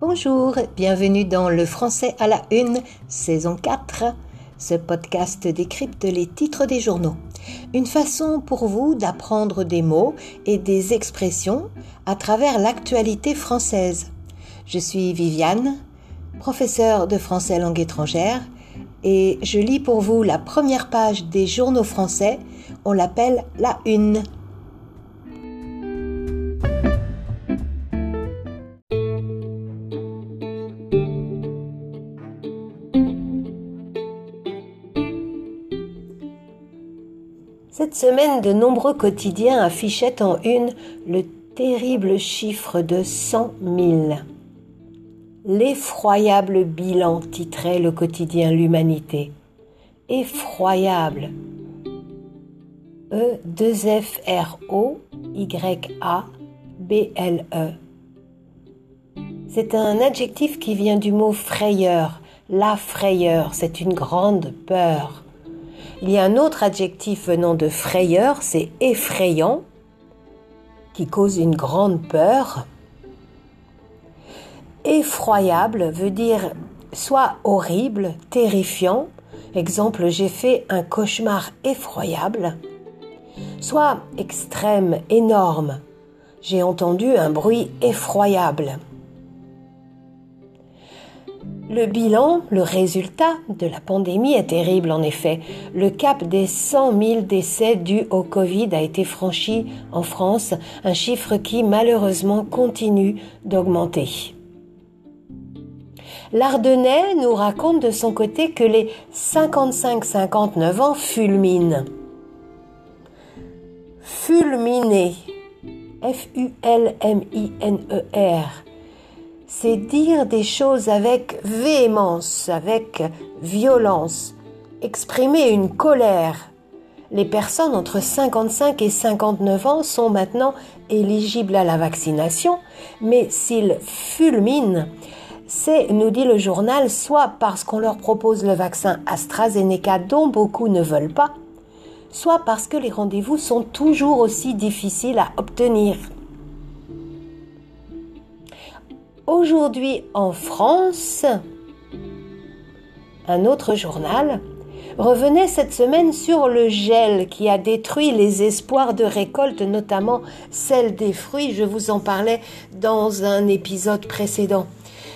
Bonjour, bienvenue dans Le français à la une, saison 4. Ce podcast décrypte les titres des journaux. Une façon pour vous d'apprendre des mots et des expressions à travers l'actualité française. Je suis Viviane, professeure de français langue étrangère, et je lis pour vous la première page des journaux français. On l'appelle la une. Cette semaine, de nombreux quotidiens affichaient en une le terrible chiffre de 100 000. L'effroyable bilan titrait le quotidien L'Humanité. Effroyable. E-2-F-R-O-Y-A-B-L-E. C'est un adjectif qui vient du mot frayeur. La frayeur, c'est une grande peur. Il y a un autre adjectif venant de frayeur, c'est effrayant, qui cause une grande peur. Effroyable veut dire soit horrible, terrifiant, exemple j'ai fait un cauchemar effroyable, soit extrême, énorme, j'ai entendu un bruit effroyable. Le bilan, le résultat de la pandémie est terrible en effet. Le cap des 100 000 décès dus au Covid a été franchi en France, un chiffre qui malheureusement continue d'augmenter. L'Ardennais nous raconte de son côté que les 55-59 ans fulminent. Fulminer, F-U-L-M-I-N-E-R, c'est dire des choses avec véhémence, avec violence, exprimer une colère. Les personnes entre 55 et 59 ans sont maintenant éligibles à la vaccination, mais s'ils fulminent, c'est, nous dit le journal, soit parce qu'on leur propose le vaccin AstraZeneca dont beaucoup ne veulent pas, soit parce que les rendez-vous sont toujours aussi difficiles à obtenir. Aujourd'hui en France, un autre journal revenait cette semaine sur le gel qui a détruit les espoirs de récolte, notamment celle des fruits. Je vous en parlais dans un épisode précédent.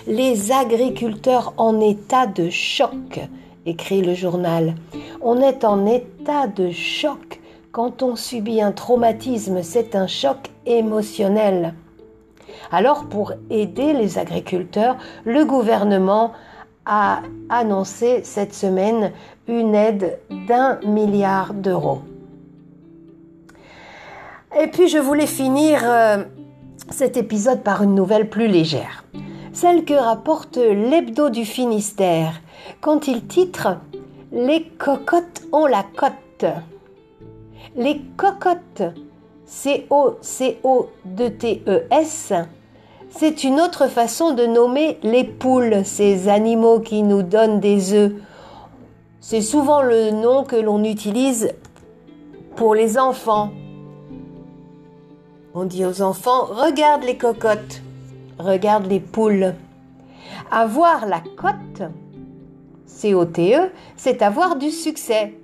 Les agriculteurs en état de choc, écrit le journal. On est en état de choc quand on subit un traumatisme, c'est un choc émotionnel. Alors pour aider les agriculteurs, le gouvernement a annoncé cette semaine une aide d'un milliard d'euros. Et puis je voulais finir euh, cet épisode par une nouvelle plus légère, celle que rapporte l'hebdo du Finistère quand il titre Les cocottes ont la cote. Les cocottes C-O-C-O-D-T-E-S, c'est une autre façon de nommer les poules, ces animaux qui nous donnent des œufs. C'est souvent le nom que l'on utilise pour les enfants. On dit aux enfants, regarde les cocottes, regarde les poules. Avoir la cote, C-O-T-E, c'est avoir du succès.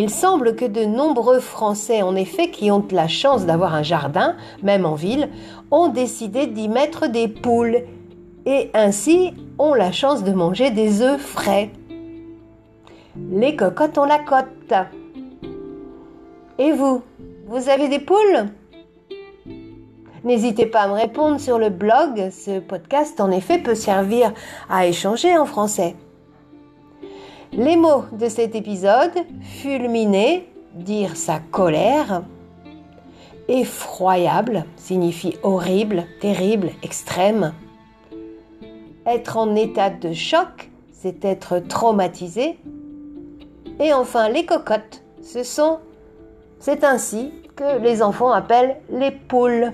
Il semble que de nombreux Français, en effet, qui ont la chance d'avoir un jardin, même en ville, ont décidé d'y mettre des poules et ainsi ont la chance de manger des œufs frais. Les cocottes ont la cote. Et vous, vous avez des poules? N'hésitez pas à me répondre sur le blog. Ce podcast, en effet, peut servir à échanger en français. Les mots de cet épisode, fulminer, dire sa colère, effroyable signifie horrible, terrible, extrême. Être en état de choc, c'est être traumatisé. Et enfin, les cocottes, ce sont, c'est ainsi que les enfants appellent les poules.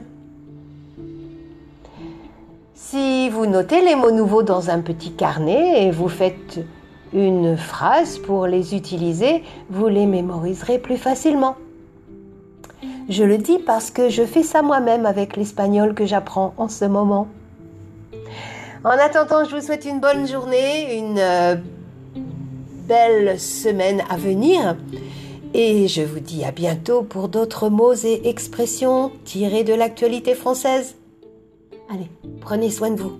Si vous notez les mots nouveaux dans un petit carnet et vous faites une phrase pour les utiliser, vous les mémoriserez plus facilement. Je le dis parce que je fais ça moi-même avec l'espagnol que j'apprends en ce moment. En attendant, je vous souhaite une bonne journée, une euh, belle semaine à venir. Et je vous dis à bientôt pour d'autres mots et expressions tirés de l'actualité française. Allez, prenez soin de vous.